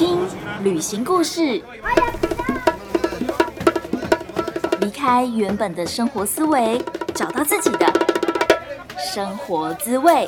听旅行故事，离开原本的生活思维，找到自己的生活滋味。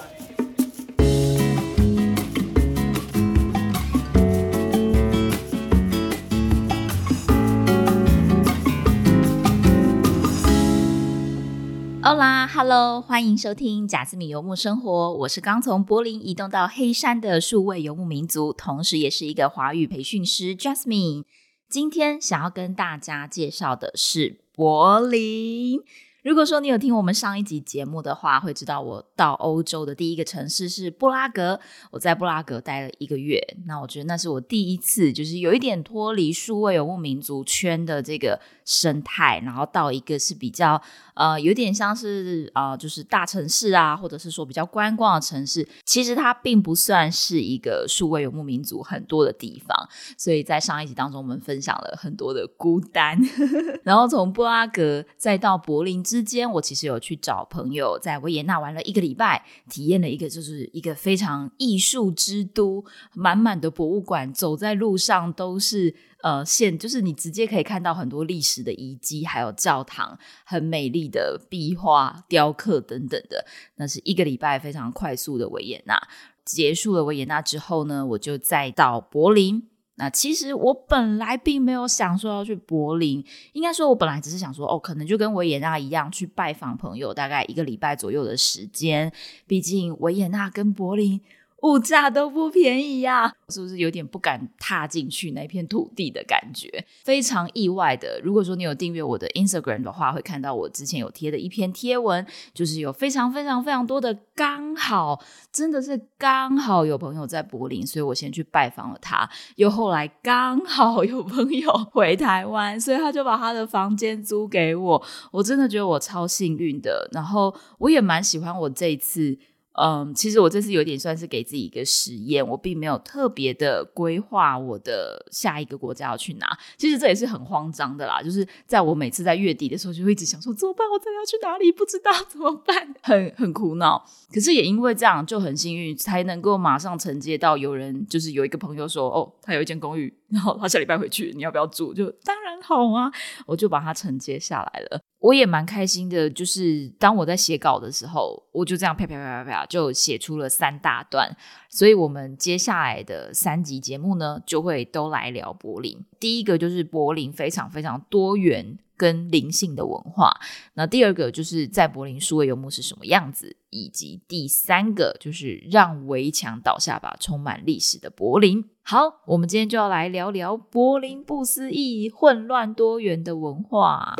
欧啦，Hello，欢迎收听贾斯米游牧生活。我是刚从柏林移动到黑山的数位游牧民族，同时也是一个华语培训师 Jasmine。今天想要跟大家介绍的是柏林。如果说你有听我们上一集节目的话，会知道我到欧洲的第一个城市是布拉格。我在布拉格待了一个月，那我觉得那是我第一次，就是有一点脱离数位游牧民族圈的这个生态，然后到一个是比较呃有点像是啊，就是大城市啊，或者是说比较观光的城市。其实它并不算是一个数位游牧民族很多的地方，所以在上一集当中，我们分享了很多的孤单。然后从布拉格再到柏林。之间，我其实有去找朋友，在维也纳玩了一个礼拜，体验了一个就是一个非常艺术之都，满满的博物馆，走在路上都是呃现，就是你直接可以看到很多历史的遗迹，还有教堂，很美丽的壁画、雕刻等等的。那是一个礼拜非常快速的维也纳，结束了维也纳之后呢，我就再到柏林。那其实我本来并没有想说要去柏林，应该说我本来只是想说，哦，可能就跟维也纳一样去拜访朋友，大概一个礼拜左右的时间。毕竟维也纳跟柏林。物价都不便宜呀，是不是有点不敢踏进去那片土地的感觉？非常意外的。如果说你有订阅我的 Instagram 的话，会看到我之前有贴的一篇贴文，就是有非常非常非常多的刚好，真的是刚好有朋友在柏林，所以我先去拜访了他。又后来刚好有朋友回台湾，所以他就把他的房间租给我。我真的觉得我超幸运的。然后我也蛮喜欢我这一次。嗯，其实我这次有点算是给自己一个实验，我并没有特别的规划我的下一个国家要去哪。其实这也是很慌张的啦，就是在我每次在月底的时候，就会一直想说怎么办，我真的要去哪里，不知道怎么办，很很苦恼。可是也因为这样就很幸运，才能够马上承接到有人，就是有一个朋友说，哦，他有一间公寓，然后他下礼拜回去，你要不要住？就当然好啊，我就把它承接下来了。我也蛮开心的，就是当我在写稿的时候，我就这样啪啪啪啪啪就写出了三大段。所以，我们接下来的三集节目呢，就会都来聊柏林。第一个就是柏林非常非常多元跟灵性的文化。那第二个就是在柏林数位游牧是什么样子，以及第三个就是让围墙倒下吧，充满历史的柏林。好，我们今天就要来聊聊柏林不思议、混乱多元的文化。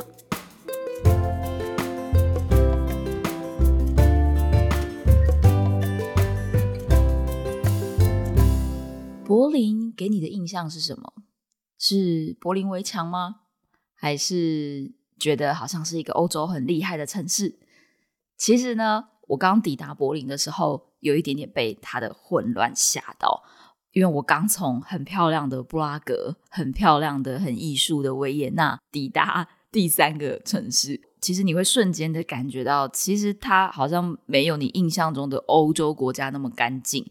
柏林给你的印象是什么？是柏林围墙吗？还是觉得好像是一个欧洲很厉害的城市？其实呢，我刚抵达柏林的时候，有一点点被它的混乱吓到，因为我刚从很漂亮的布拉格、很漂亮的、很艺术的维也纳抵达第三个城市。其实你会瞬间的感觉到，其实它好像没有你印象中的欧洲国家那么干净。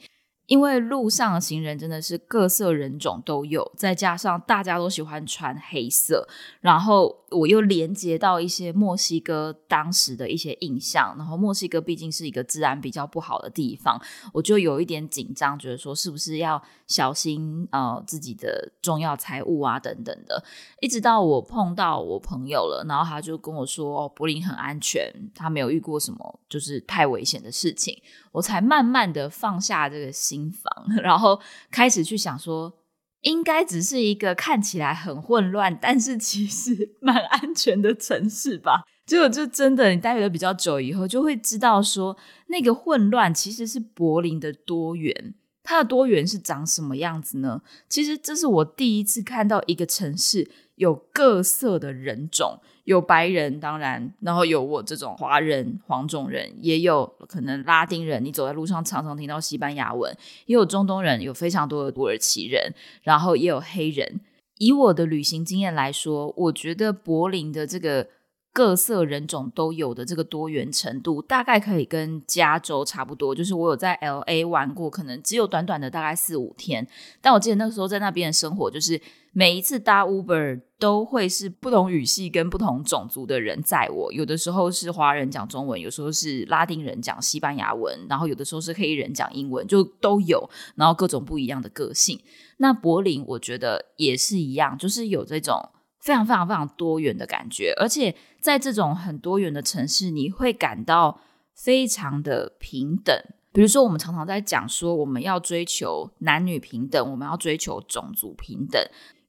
因为路上行人真的是各色人种都有，再加上大家都喜欢穿黑色，然后我又连接到一些墨西哥当时的一些印象，然后墨西哥毕竟是一个治安比较不好的地方，我就有一点紧张，觉得说是不是要小心呃自己的重要财物啊等等的。一直到我碰到我朋友了，然后他就跟我说，哦，柏林很安全，他没有遇过什么就是太危险的事情。我才慢慢的放下这个心房，然后开始去想说，应该只是一个看起来很混乱，但是其实 蛮安全的城市吧。结果就真的，你待了比较久以后，就会知道说，那个混乱其实是柏林的多元。它的多元是长什么样子呢？其实这是我第一次看到一个城市有各色的人种。有白人，当然，然后有我这种华人、黄种人，也有可能拉丁人。你走在路上，常常听到西班牙文，也有中东人，有非常多的土耳其人，然后也有黑人。以我的旅行经验来说，我觉得柏林的这个各色人种都有的这个多元程度，大概可以跟加州差不多。就是我有在 L A 玩过，可能只有短短的大概四五天，但我记得那个时候在那边的生活，就是每一次搭 Uber 都会是不同语系跟不同种族的人载我。有的时候是华人讲中文，有时候是拉丁人讲西班牙文，然后有的时候是黑人讲英文，就都有。然后各种不一样的个性。那柏林我觉得也是一样，就是有这种。非常非常非常多元的感觉，而且在这种很多元的城市，你会感到非常的平等。比如说，我们常常在讲说，我们要追求男女平等，我们要追求种族平等。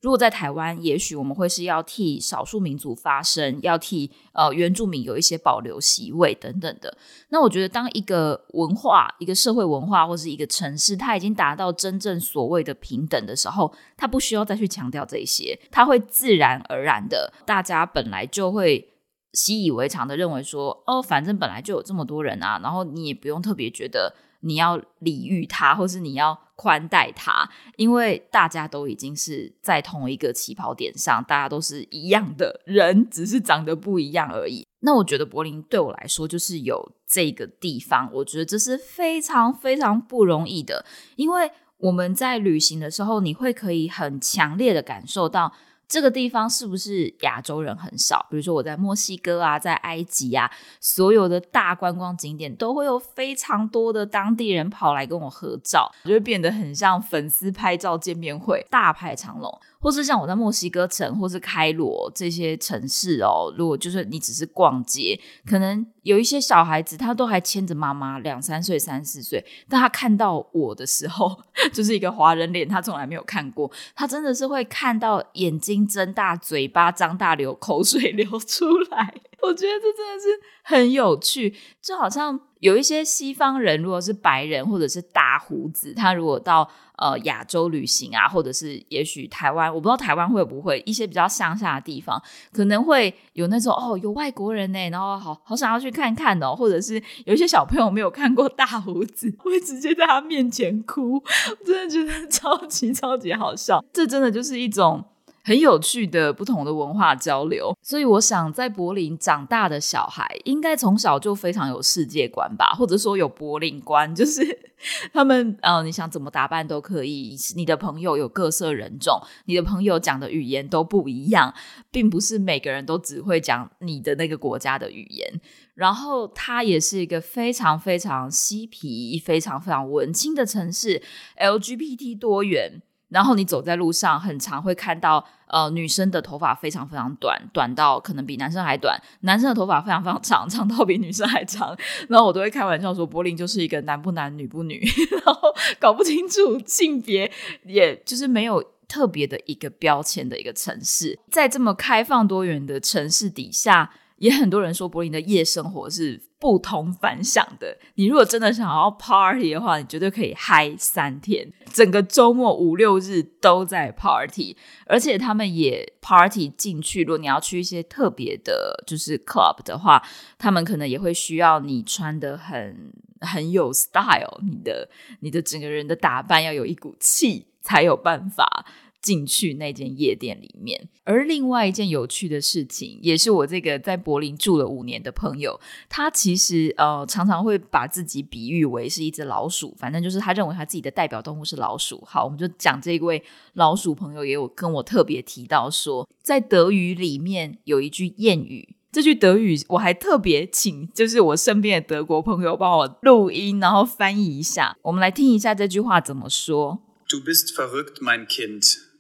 如果在台湾，也许我们会是要替少数民族发声，要替呃原住民有一些保留席位等等的。那我觉得，当一个文化、一个社会文化或是一个城市，它已经达到真正所谓的平等的时候，它不需要再去强调这些，它会自然而然的，大家本来就会习以为常的认为说，哦，反正本来就有这么多人啊，然后你也不用特别觉得。你要礼遇他，或是你要宽待他，因为大家都已经是在同一个起跑点上，大家都是一样的人，只是长得不一样而已。那我觉得柏林对我来说，就是有这个地方，我觉得这是非常非常不容易的，因为我们在旅行的时候，你会可以很强烈的感受到。这个地方是不是亚洲人很少？比如说我在墨西哥啊，在埃及啊，所有的大观光景点都会有非常多的当地人跑来跟我合照，就会变得很像粉丝拍照见面会，大排长龙。或是像我在墨西哥城或是开罗这些城市哦，如果就是你只是逛街，可能有一些小孩子他都还牵着妈妈，两三岁、三四岁，但他看到我的时候，就是一个华人脸，他从来没有看过，他真的是会看到眼睛睁大，嘴巴张大，流口水 流出来。我觉得这真的是很有趣，就好像有一些西方人，如果是白人或者是大胡子，他如果到呃亚洲旅行啊，或者是也许台湾，我不知道台湾会不会一些比较乡下的地方，可能会有那种哦有外国人呢，然后好好想要去看看哦，或者是有一些小朋友没有看过大胡子，会直接在他面前哭，我真的觉得 超级超级好笑，这真的就是一种。很有趣的不同的文化交流，所以我想在柏林长大的小孩，应该从小就非常有世界观吧，或者说有柏林观，就是 他们呃，你想怎么打扮都可以。你的朋友有各色人种，你的朋友讲的语言都不一样，并不是每个人都只会讲你的那个国家的语言。然后它也是一个非常非常嬉皮、非常非常文青的城市，LGBT 多元。然后你走在路上，很常会看到，呃，女生的头发非常非常短，短到可能比男生还短；男生的头发非常非常长，长到比女生还长。然后我都会开玩笑说，柏林就是一个男不男女不女，然后搞不清楚性别，也就是没有特别的一个标签的一个城市。在这么开放多元的城市底下。也很多人说柏林的夜生活是不同凡响的。你如果真的想要 party 的话，你绝对可以嗨三天，整个周末五六日都在 party。而且他们也 party 进去。如果你要去一些特别的，就是 club 的话，他们可能也会需要你穿的很很有 style，你的你的整个人的打扮要有一股气，才有办法。进去那间夜店里面，而另外一件有趣的事情，也是我这个在柏林住了五年的朋友，他其实呃常常会把自己比喻为是一只老鼠，反正就是他认为他自己的代表动物是老鼠。好，我们就讲这位老鼠朋友也有跟我特别提到说，在德语里面有一句谚语，这句德语我还特别请就是我身边的德国朋友帮我录音，然后翻译一下，我们来听一下这句话怎么说。Du bist verrückt, mein Kind.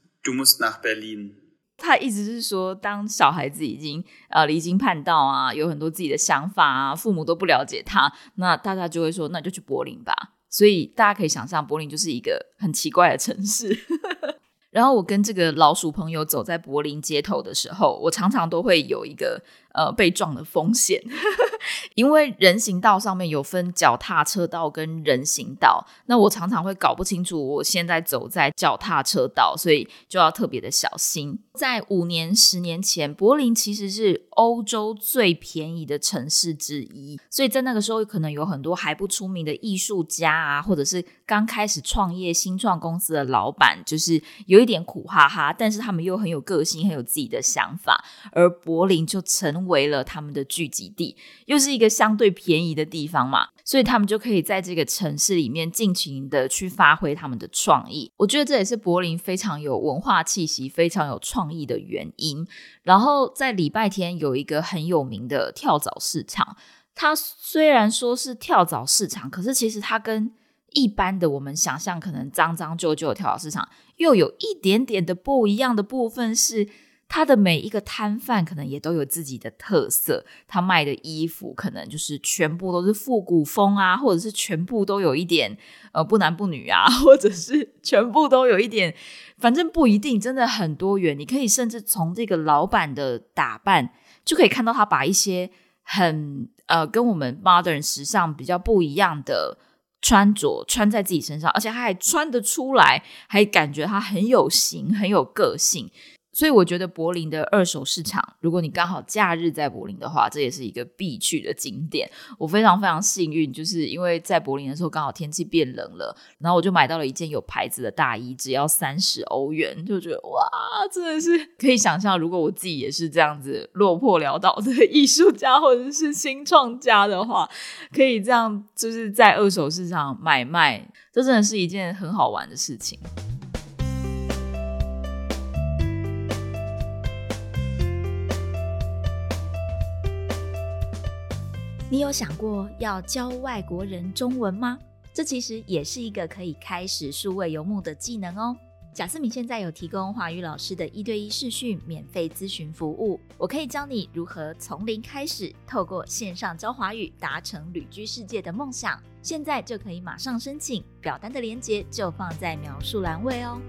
他意思是说，当小孩子已经呃离经叛道啊，有很多自己的想法啊，父母都不了解他，那大家就会说，那就去柏林吧。所以大家可以想象，柏林就是一个很奇怪的城市。然后我跟这个老鼠朋友走在柏林街头的时候，我常常都会有一个呃被撞的风险，因为人行道上面有分脚踏车道跟人行道，那我常常会搞不清楚我现在走在脚踏车道，所以就要特别的小心。在五年、十年前，柏林其实是欧洲最便宜的城市之一，所以在那个时候可能有很多还不出名的艺术家啊，或者是刚开始创业新创公司的老板，就是有一点苦哈哈，但是他们又很有个性，很有自己的想法，而柏林就成为了他们的聚集地，又是一一个相对便宜的地方嘛，所以他们就可以在这个城市里面尽情的去发挥他们的创意。我觉得这也是柏林非常有文化气息、非常有创意的原因。然后在礼拜天有一个很有名的跳蚤市场，它虽然说是跳蚤市场，可是其实它跟一般的我们想象可能脏脏旧旧的跳蚤市场又有一点点的不一样的部分是。他的每一个摊贩可能也都有自己的特色，他卖的衣服可能就是全部都是复古风啊，或者是全部都有一点呃不男不女啊，或者是全部都有一点，反正不一定，真的很多元。你可以甚至从这个老板的打扮就可以看到他把一些很呃跟我们 modern 时尚比较不一样的穿着穿在自己身上，而且他还穿得出来，还感觉他很有型，很有个性。所以我觉得柏林的二手市场，如果你刚好假日在柏林的话，这也是一个必去的景点。我非常非常幸运，就是因为在柏林的时候刚好天气变冷了，然后我就买到了一件有牌子的大衣，只要三十欧元，就觉得哇，真的是可以想象，如果我自己也是这样子落魄潦倒的艺术家或者是新创家的话，可以这样就是在二手市场买卖，这真的是一件很好玩的事情。你有想过要教外国人中文吗？这其实也是一个可以开始数位游牧的技能哦。贾思敏现在有提供华语老师的一对一视讯免费咨询服务，我可以教你如何从零开始，透过线上教华语达成旅居世界的梦想。现在就可以马上申请，表单的链接就放在描述栏位哦。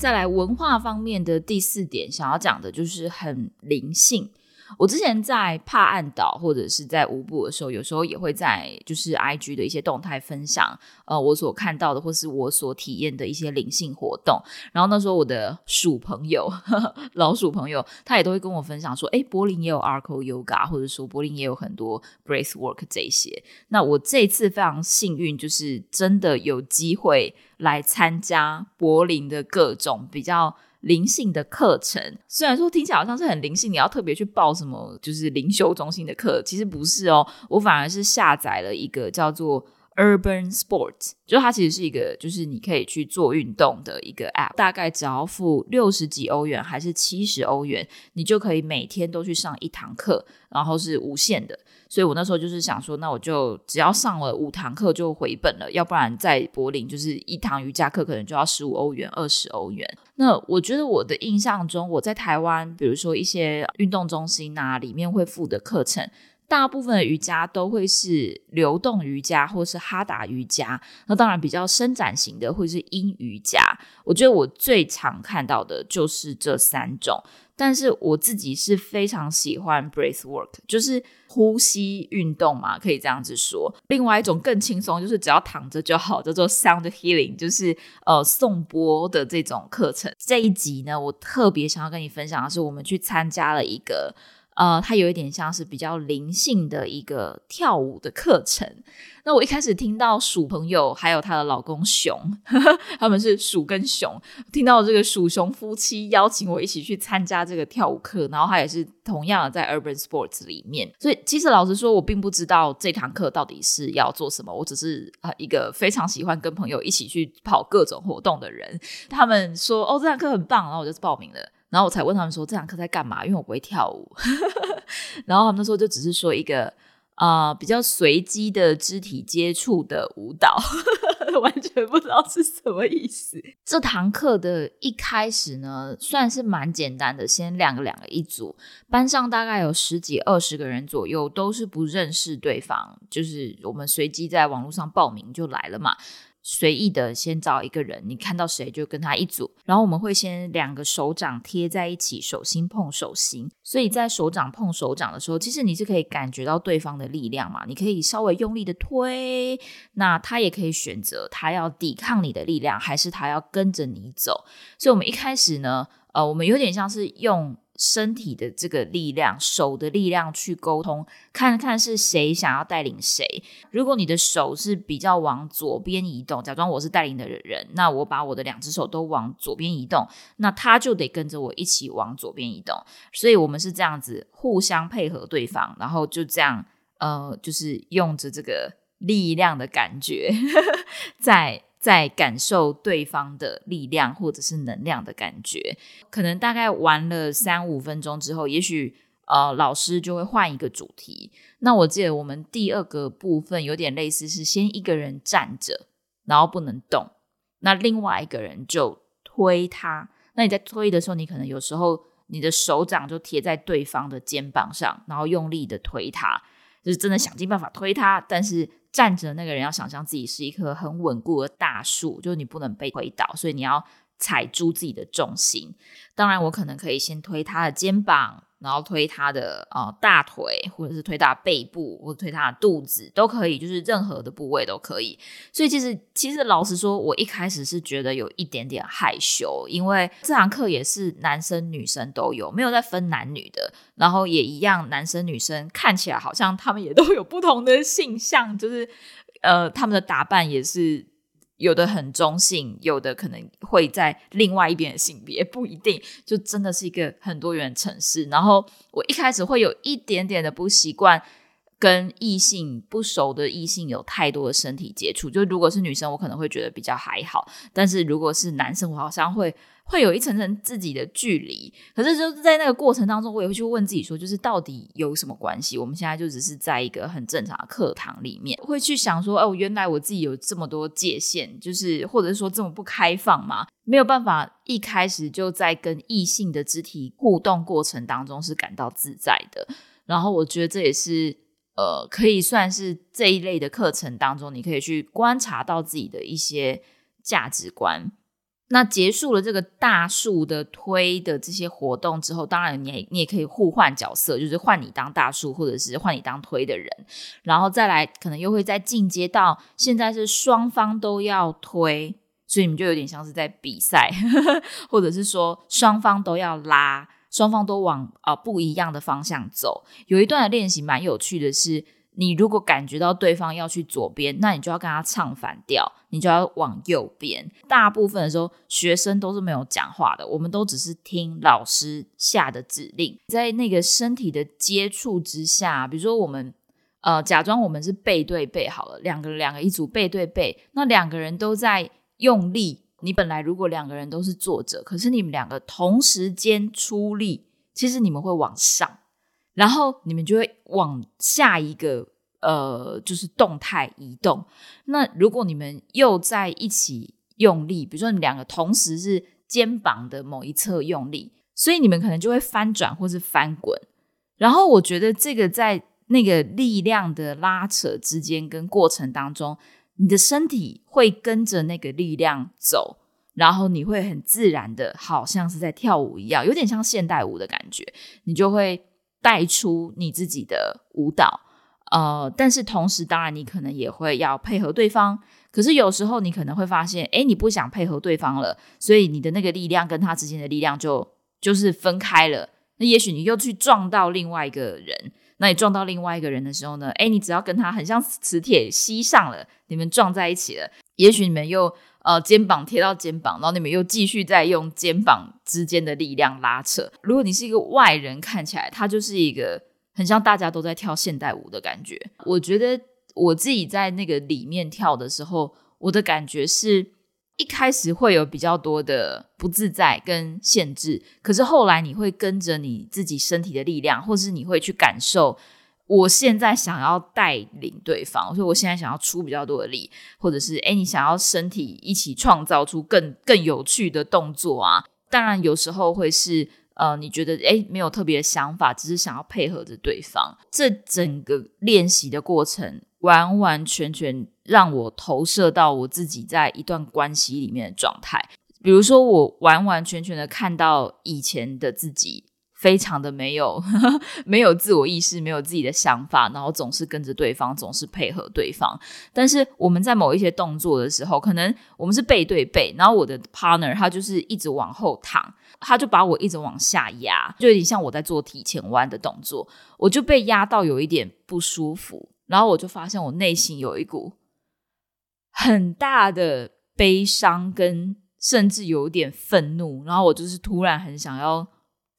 再来文化方面的第四点，想要讲的就是很灵性。我之前在帕岸岛或者是在乌布的时候，有时候也会在就是 I G 的一些动态分享，呃，我所看到的或是我所体验的一些灵性活动。然后那时候我的鼠朋友、老鼠朋友，他也都会跟我分享说，哎，柏林也有 Arco Yoga，或者说柏林也有很多 Breath Work 这些。那我这次非常幸运，就是真的有机会来参加柏林的各种比较。灵性的课程，虽然说听起来好像是很灵性，你要特别去报什么就是灵修中心的课，其实不是哦。我反而是下载了一个叫做 Urban Sports，就它其实是一个就是你可以去做运动的一个 App，大概只要付六十几欧元还是七十欧元，你就可以每天都去上一堂课，然后是无限的。所以我那时候就是想说，那我就只要上了五堂课就回本了，要不然在柏林就是一堂瑜伽课可能就要十五欧元、二十欧元。那我觉得我的印象中，我在台湾，比如说一些运动中心啊，里面会附的课程，大部分的瑜伽都会是流动瑜伽或是哈达瑜伽。那当然比较伸展型的会是阴瑜伽。我觉得我最常看到的就是这三种。但是我自己是非常喜欢 breath work，就是呼吸运动嘛，可以这样子说。另外一种更轻松，就是只要躺着就好，叫做 sound healing，就是呃颂钵的这种课程。这一集呢，我特别想要跟你分享的是，我们去参加了一个。呃，它有一点像是比较灵性的一个跳舞的课程。那我一开始听到鼠朋友还有她的老公熊，他们是鼠跟熊，听到这个鼠熊夫妻邀请我一起去参加这个跳舞课，然后他也是同样的在 Urban Sports 里面。所以其实老实说，我并不知道这堂课到底是要做什么，我只是啊一个非常喜欢跟朋友一起去跑各种活动的人。他们说哦，这堂课很棒，然后我就报名了。然后我才问他们说这堂课在干嘛？因为我不会跳舞。然后他们那时候就只是说一个啊比较随机的肢体接触的舞蹈，完全不知道是什么意思。这堂课的一开始呢，算是蛮简单的，先两个两个一组，班上大概有十几二十个人左右，都是不认识对方，就是我们随机在网络上报名就来了嘛。随意的先找一个人，你看到谁就跟他一组。然后我们会先两个手掌贴在一起，手心碰手心。所以在手掌碰手掌的时候，其实你是可以感觉到对方的力量嘛？你可以稍微用力的推，那他也可以选择他要抵抗你的力量，还是他要跟着你走。所以我们一开始呢，呃，我们有点像是用。身体的这个力量，手的力量去沟通，看看是谁想要带领谁。如果你的手是比较往左边移动，假装我是带领的人，那我把我的两只手都往左边移动，那他就得跟着我一起往左边移动。所以我们是这样子互相配合对方，然后就这样，呃，就是用着这个力量的感觉，在。在感受对方的力量或者是能量的感觉，可能大概玩了三五分钟之后，也许呃老师就会换一个主题。那我记得我们第二个部分有点类似，是先一个人站着，然后不能动，那另外一个人就推他。那你在推的时候，你可能有时候你的手掌就贴在对方的肩膀上，然后用力的推他，就是真的想尽办法推他，但是。站着那个人要想象自己是一棵很稳固的大树，就是你不能被推倒，所以你要踩住自己的重心。当然，我可能可以先推他的肩膀。然后推他的呃大腿，或者是推他背部，或者推他的肚子都可以，就是任何的部位都可以。所以其实其实老实说，我一开始是觉得有一点点害羞，因为这堂课也是男生女生都有，没有在分男女的。然后也一样，男生女生看起来好像他们也都有不同的性向，就是呃他们的打扮也是。有的很中性，有的可能会在另外一边的性别，不一定，就真的是一个很多元城市。然后我一开始会有一点点的不习惯，跟异性不熟的异性有太多的身体接触。就如果是女生，我可能会觉得比较还好，但是如果是男生，我好像会。会有一层层自己的距离，可是就是在那个过程当中，我也会去问自己说，就是到底有什么关系？我们现在就只是在一个很正常的课堂里面，会去想说，哦，原来我自己有这么多界限，就是或者是说这么不开放嘛？没有办法一开始就在跟异性的肢体互动过程当中是感到自在的。然后我觉得这也是呃，可以算是这一类的课程当中，你可以去观察到自己的一些价值观。那结束了这个大树的推的这些活动之后，当然你也你也可以互换角色，就是换你当大树，或者是换你当推的人，然后再来可能又会再进阶到现在是双方都要推，所以你们就有点像是在比赛，或者是说双方都要拉，双方都往啊不一样的方向走。有一段的练习蛮有趣的是。你如果感觉到对方要去左边，那你就要跟他唱反调，你就要往右边。大部分的时候，学生都是没有讲话的，我们都只是听老师下的指令。在那个身体的接触之下，比如说我们呃假装我们是背对背好了，两个两个一组背对背，那两个人都在用力。你本来如果两个人都是坐着，可是你们两个同时间出力，其实你们会往上。然后你们就会往下一个呃，就是动态移动。那如果你们又在一起用力，比如说你两个同时是肩膀的某一侧用力，所以你们可能就会翻转或是翻滚。然后我觉得这个在那个力量的拉扯之间跟过程当中，你的身体会跟着那个力量走，然后你会很自然的，好像是在跳舞一样，有点像现代舞的感觉，你就会。带出你自己的舞蹈，呃，但是同时，当然你可能也会要配合对方。可是有时候你可能会发现，哎，你不想配合对方了，所以你的那个力量跟他之间的力量就就是分开了。那也许你又去撞到另外一个人，那你撞到另外一个人的时候呢？哎，你只要跟他很像磁铁吸上了，你们撞在一起了，也许你们又。呃，肩膀贴到肩膀，然后你们又继续在用肩膀之间的力量拉扯。如果你是一个外人，看起来它就是一个很像大家都在跳现代舞的感觉。我觉得我自己在那个里面跳的时候，我的感觉是一开始会有比较多的不自在跟限制，可是后来你会跟着你自己身体的力量，或是你会去感受。我现在想要带领对方，所以我现在想要出比较多的力，或者是哎，你想要身体一起创造出更更有趣的动作啊？当然有时候会是呃，你觉得哎没有特别的想法，只是想要配合着对方。这整个练习的过程，完完全全让我投射到我自己在一段关系里面的状态。比如说，我完完全全的看到以前的自己，非常的没有 没有自我意识，没有自己的想法，然后总是跟着对方，总是配合对方。但是我们在某一些动作的时候，可能我们是背对背，然后我的 partner 他就是一直往后躺，他就把我一直往下压，就有点像我在做体前弯的动作，我就被压到有一点不舒服，然后我就发现我内心有一股很大的悲伤跟。甚至有一点愤怒，然后我就是突然很想要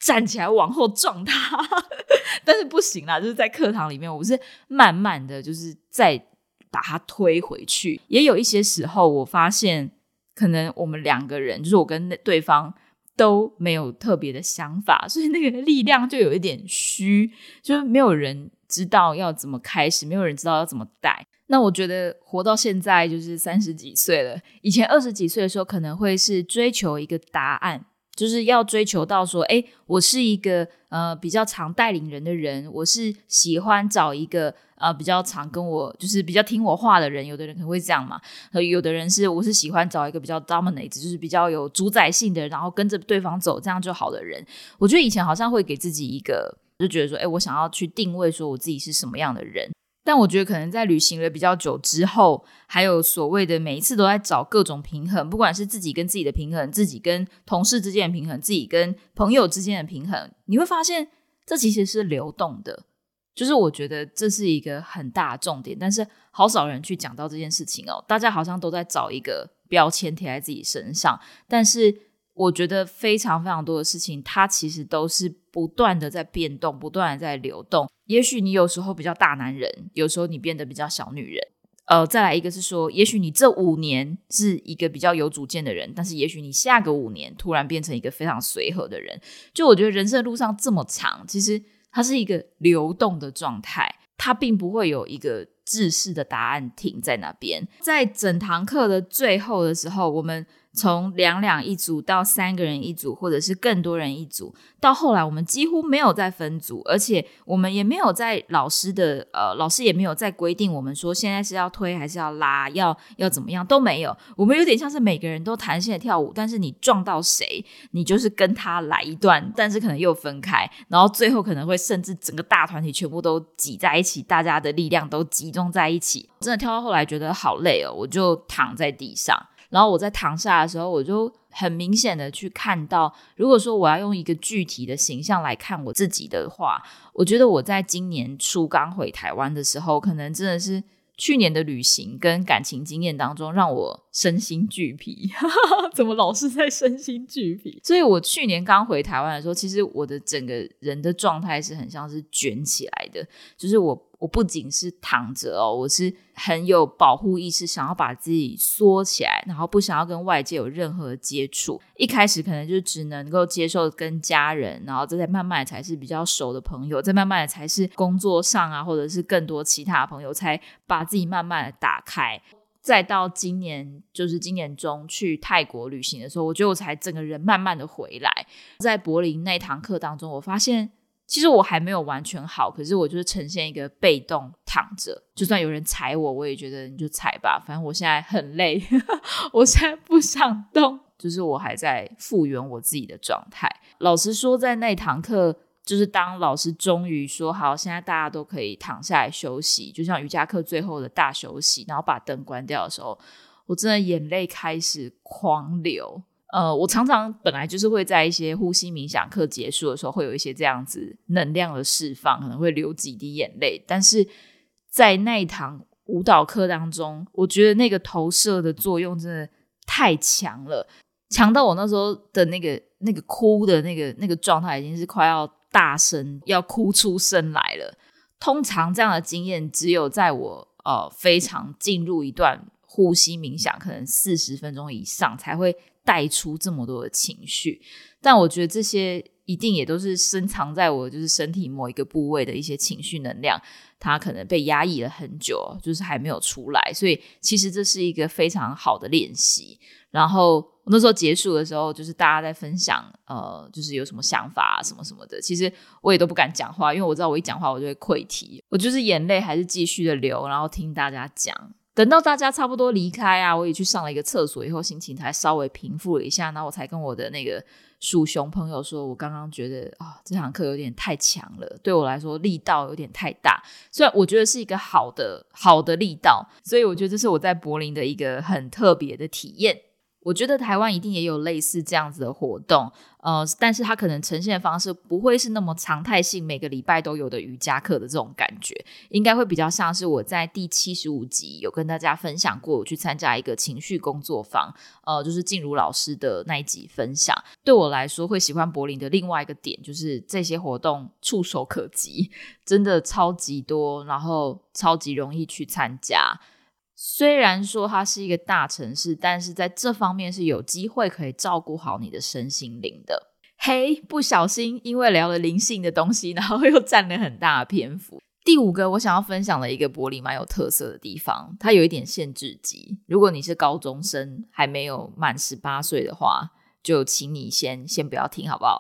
站起来往后撞他，但是不行啦，就是在课堂里面，我是慢慢的就是再把他推回去。也有一些时候，我发现可能我们两个人，就是我跟对方都没有特别的想法，所以那个力量就有一点虚，就是没有人知道要怎么开始，没有人知道要怎么带。那我觉得活到现在就是三十几岁了，以前二十几岁的时候可能会是追求一个答案，就是要追求到说，哎，我是一个呃比较常带领人的人，我是喜欢找一个呃比较常跟我就是比较听我话的人，有的人可能会这样嘛，有的人是我是喜欢找一个比较 dominate，就是比较有主宰性的，然后跟着对方走这样就好的人。我觉得以前好像会给自己一个就觉得说，哎，我想要去定位说我自己是什么样的人。但我觉得可能在旅行了比较久之后，还有所谓的每一次都在找各种平衡，不管是自己跟自己的平衡，自己跟同事之间的平衡，自己跟朋友之间的平衡，你会发现这其实是流动的。就是我觉得这是一个很大的重点，但是好少人去讲到这件事情哦。大家好像都在找一个标签贴在自己身上，但是。我觉得非常非常多的事情，它其实都是不断的在变动，不断的在流动。也许你有时候比较大男人，有时候你变得比较小女人。呃，再来一个是说，也许你这五年是一个比较有主见的人，但是也许你下个五年突然变成一个非常随和的人。就我觉得人生路上这么长，其实它是一个流动的状态，它并不会有一个制式的答案停在那边。在整堂课的最后的时候，我们。从两两一组到三个人一组，或者是更多人一组，到后来我们几乎没有再分组，而且我们也没有在老师的呃，老师也没有在规定我们说现在是要推还是要拉，要要怎么样都没有。我们有点像是每个人都弹性的跳舞，但是你撞到谁，你就是跟他来一段，但是可能又分开，然后最后可能会甚至整个大团体全部都挤在一起，大家的力量都集中在一起。真的跳到后来觉得好累哦，我就躺在地上。然后我在躺下的时候，我就很明显的去看到，如果说我要用一个具体的形象来看我自己的话，我觉得我在今年初刚回台湾的时候，可能真的是去年的旅行跟感情经验当中，让我身心俱疲。怎么老是在身心俱疲？所以我去年刚回台湾的时候，其实我的整个人的状态是很像是卷起来的，就是我。我不仅是躺着哦，我是很有保护意识，想要把自己缩起来，然后不想要跟外界有任何接触。一开始可能就只能够接受跟家人，然后再慢慢才是比较熟的朋友，再慢慢的才是工作上啊，或者是更多其他朋友，才把自己慢慢的打开。再到今年，就是今年中去泰国旅行的时候，我觉得我才整个人慢慢的回来。在柏林那堂课当中，我发现。其实我还没有完全好，可是我就是呈现一个被动躺着，就算有人踩我，我也觉得你就踩吧，反正我现在很累，我现在不想动，就是我还在复原我自己的状态。老实说，在那堂课，就是当老师终于说好，现在大家都可以躺下来休息，就像瑜伽课最后的大休息，然后把灯关掉的时候，我真的眼泪开始狂流。呃，我常常本来就是会在一些呼吸冥想课结束的时候，会有一些这样子能量的释放，可能会流几滴眼泪。但是在那一堂舞蹈课当中，我觉得那个投射的作用真的太强了，强到我那时候的那个那个哭的那个那个状态，已经是快要大声要哭出声来了。通常这样的经验，只有在我呃非常进入一段呼吸冥想，可能四十分钟以上才会。带出这么多的情绪，但我觉得这些一定也都是深藏在我就是身体某一个部位的一些情绪能量，它可能被压抑了很久，就是还没有出来。所以其实这是一个非常好的练习。然后我那时候结束的时候，就是大家在分享，呃，就是有什么想法啊，什么什么的。其实我也都不敢讲话，因为我知道我一讲话我就会溃堤，我就是眼泪还是继续的流，然后听大家讲。等到大家差不多离开啊，我也去上了一个厕所，以后心情才稍微平复了一下，然后我才跟我的那个鼠熊朋友说，我刚刚觉得啊，这堂课有点太强了，对我来说力道有点太大。虽然我觉得是一个好的好的力道，所以我觉得这是我在柏林的一个很特别的体验。我觉得台湾一定也有类似这样子的活动，呃，但是它可能呈现的方式不会是那么常态性，每个礼拜都有的瑜伽课的这种感觉，应该会比较像是我在第七十五集有跟大家分享过，我去参加一个情绪工作坊，呃，就是静茹老师的那一集分享。对我来说，会喜欢柏林的另外一个点就是这些活动触手可及，真的超级多，然后超级容易去参加。虽然说它是一个大城市，但是在这方面是有机会可以照顾好你的身心灵的。嘿，不小心因为聊了灵性的东西，然后又占了很大的篇幅。第五个我想要分享的一个柏林蛮有特色的地方，它有一点限制级。如果你是高中生还没有满十八岁的话，就请你先先不要听好不好？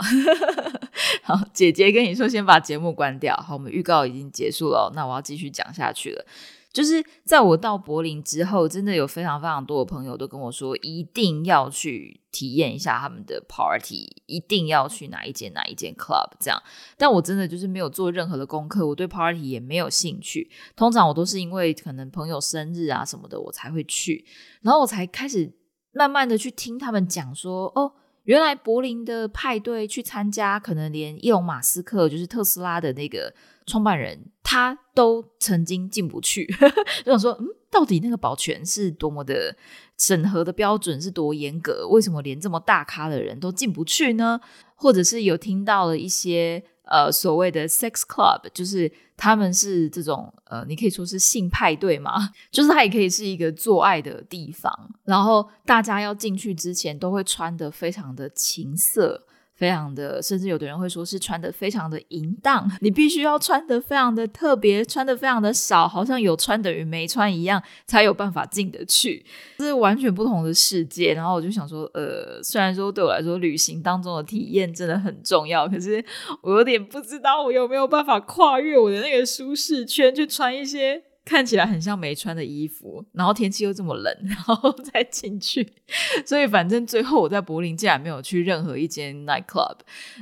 好，姐姐跟你说，先把节目关掉。好，我们预告已经结束了，那我要继续讲下去了。就是在我到柏林之后，真的有非常非常多的朋友都跟我说，一定要去体验一下他们的 party，一定要去哪一间哪一间 club 这样。但我真的就是没有做任何的功课，我对 party 也没有兴趣。通常我都是因为可能朋友生日啊什么的，我才会去，然后我才开始慢慢的去听他们讲说，哦。原来柏林的派对去参加，可能连伊隆马斯克，就是特斯拉的那个创办人，他都曾经进不去。就想说，嗯，到底那个保全是多么的审核的标准是多严格？为什么连这么大咖的人都进不去呢？或者是有听到了一些。呃，所谓的 sex club 就是他们是这种呃，你可以说是性派对嘛，就是它也可以是一个做爱的地方，然后大家要进去之前都会穿的非常的情色。非常的，甚至有的人会说是穿的非常的淫荡，你必须要穿的非常的特别，穿的非常的少，好像有穿等于没穿一样，才有办法进得去，是完全不同的世界。然后我就想说，呃，虽然说对我来说旅行当中的体验真的很重要，可是我有点不知道我有没有办法跨越我的那个舒适圈，去穿一些。看起来很像没穿的衣服，然后天气又这么冷，然后 再进去，所以反正最后我在柏林竟然没有去任何一间 night club，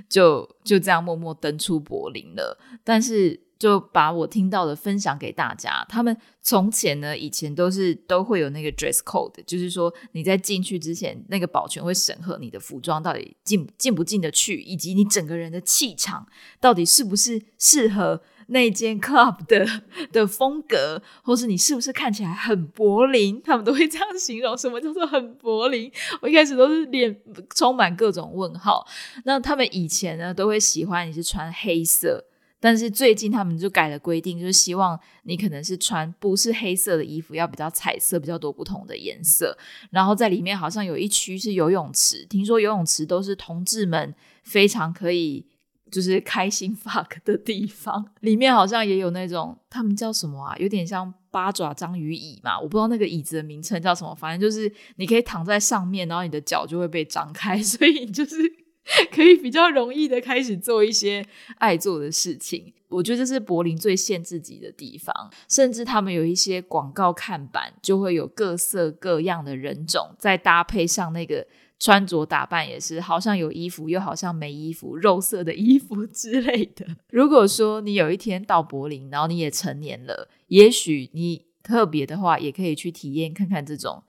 就就这样默默登出柏林了。但是就把我听到的分享给大家。他们从前呢，以前都是都会有那个 dress code，就是说你在进去之前，那个保全会审核你的服装到底进进不进得去，以及你整个人的气场到底是不是适合。那间 club 的 的风格，或是你是不是看起来很柏林？他们都会这样形容。什么叫做很柏林？我一开始都是脸充满各种问号。那他们以前呢，都会喜欢你是穿黑色，但是最近他们就改了规定，就是希望你可能是穿不是黑色的衣服，要比较彩色，比较多不同的颜色。然后在里面好像有一区是游泳池，听说游泳池都是同志们非常可以。就是开心 fuck 的地方，里面好像也有那种他们叫什么啊？有点像八爪章鱼椅嘛，我不知道那个椅子的名称叫什么，反正就是你可以躺在上面，然后你的脚就会被张开，所以你就是 可以比较容易的开始做一些爱做的事情。我觉得这是柏林最限制级的地方，甚至他们有一些广告看板就会有各色各样的人种，再搭配上那个。穿着打扮也是，好像有衣服，又好像没衣服，肉色的衣服 之类的。如果说你有一天到柏林，然后你也成年了，也许你特别的话，也可以去体验看看这种。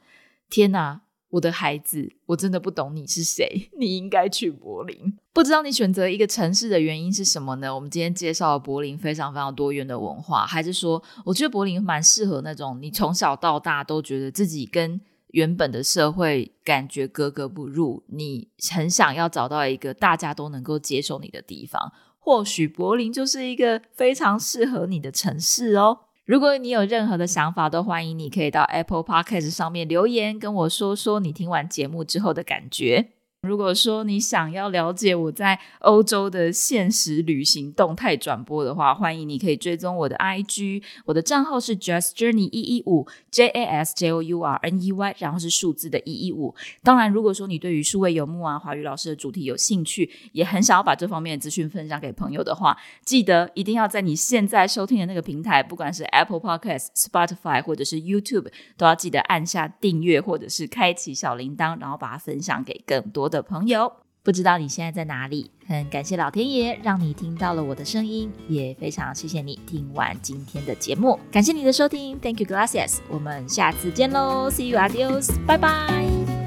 天哪，我的孩子，我真的不懂你是谁，你应该去柏林。不知道你选择一个城市的原因是什么呢？我们今天介绍了柏林非常非常多元的文化，还是说，我觉得柏林蛮适合那种你从小到大都觉得自己跟。原本的社会感觉格格不入，你很想要找到一个大家都能够接受你的地方，或许柏林就是一个非常适合你的城市哦。如果你有任何的想法，都欢迎你可以到 Apple Podcast 上面留言跟我说说你听完节目之后的感觉。如果说你想要了解我在欧洲的现实旅行动态转播的话，欢迎你可以追踪我的 IG，我的账号是 Just Journey 一一五 J A S J O U R N E Y，然后是数字的一一五。当然，如果说你对于数位游牧啊、华语老师的主题有兴趣，也很想要把这方面的资讯分享给朋友的话，记得一定要在你现在收听的那个平台，不管是 Apple Podcast、Spotify 或者是 YouTube，都要记得按下订阅或者是开启小铃铛，然后把它分享给更多。的朋友，不知道你现在在哪里？很感谢老天爷让你听到了我的声音，也非常谢谢你听完今天的节目。感谢你的收听，Thank you, gracias。我们下次见喽，See you, adios，拜拜。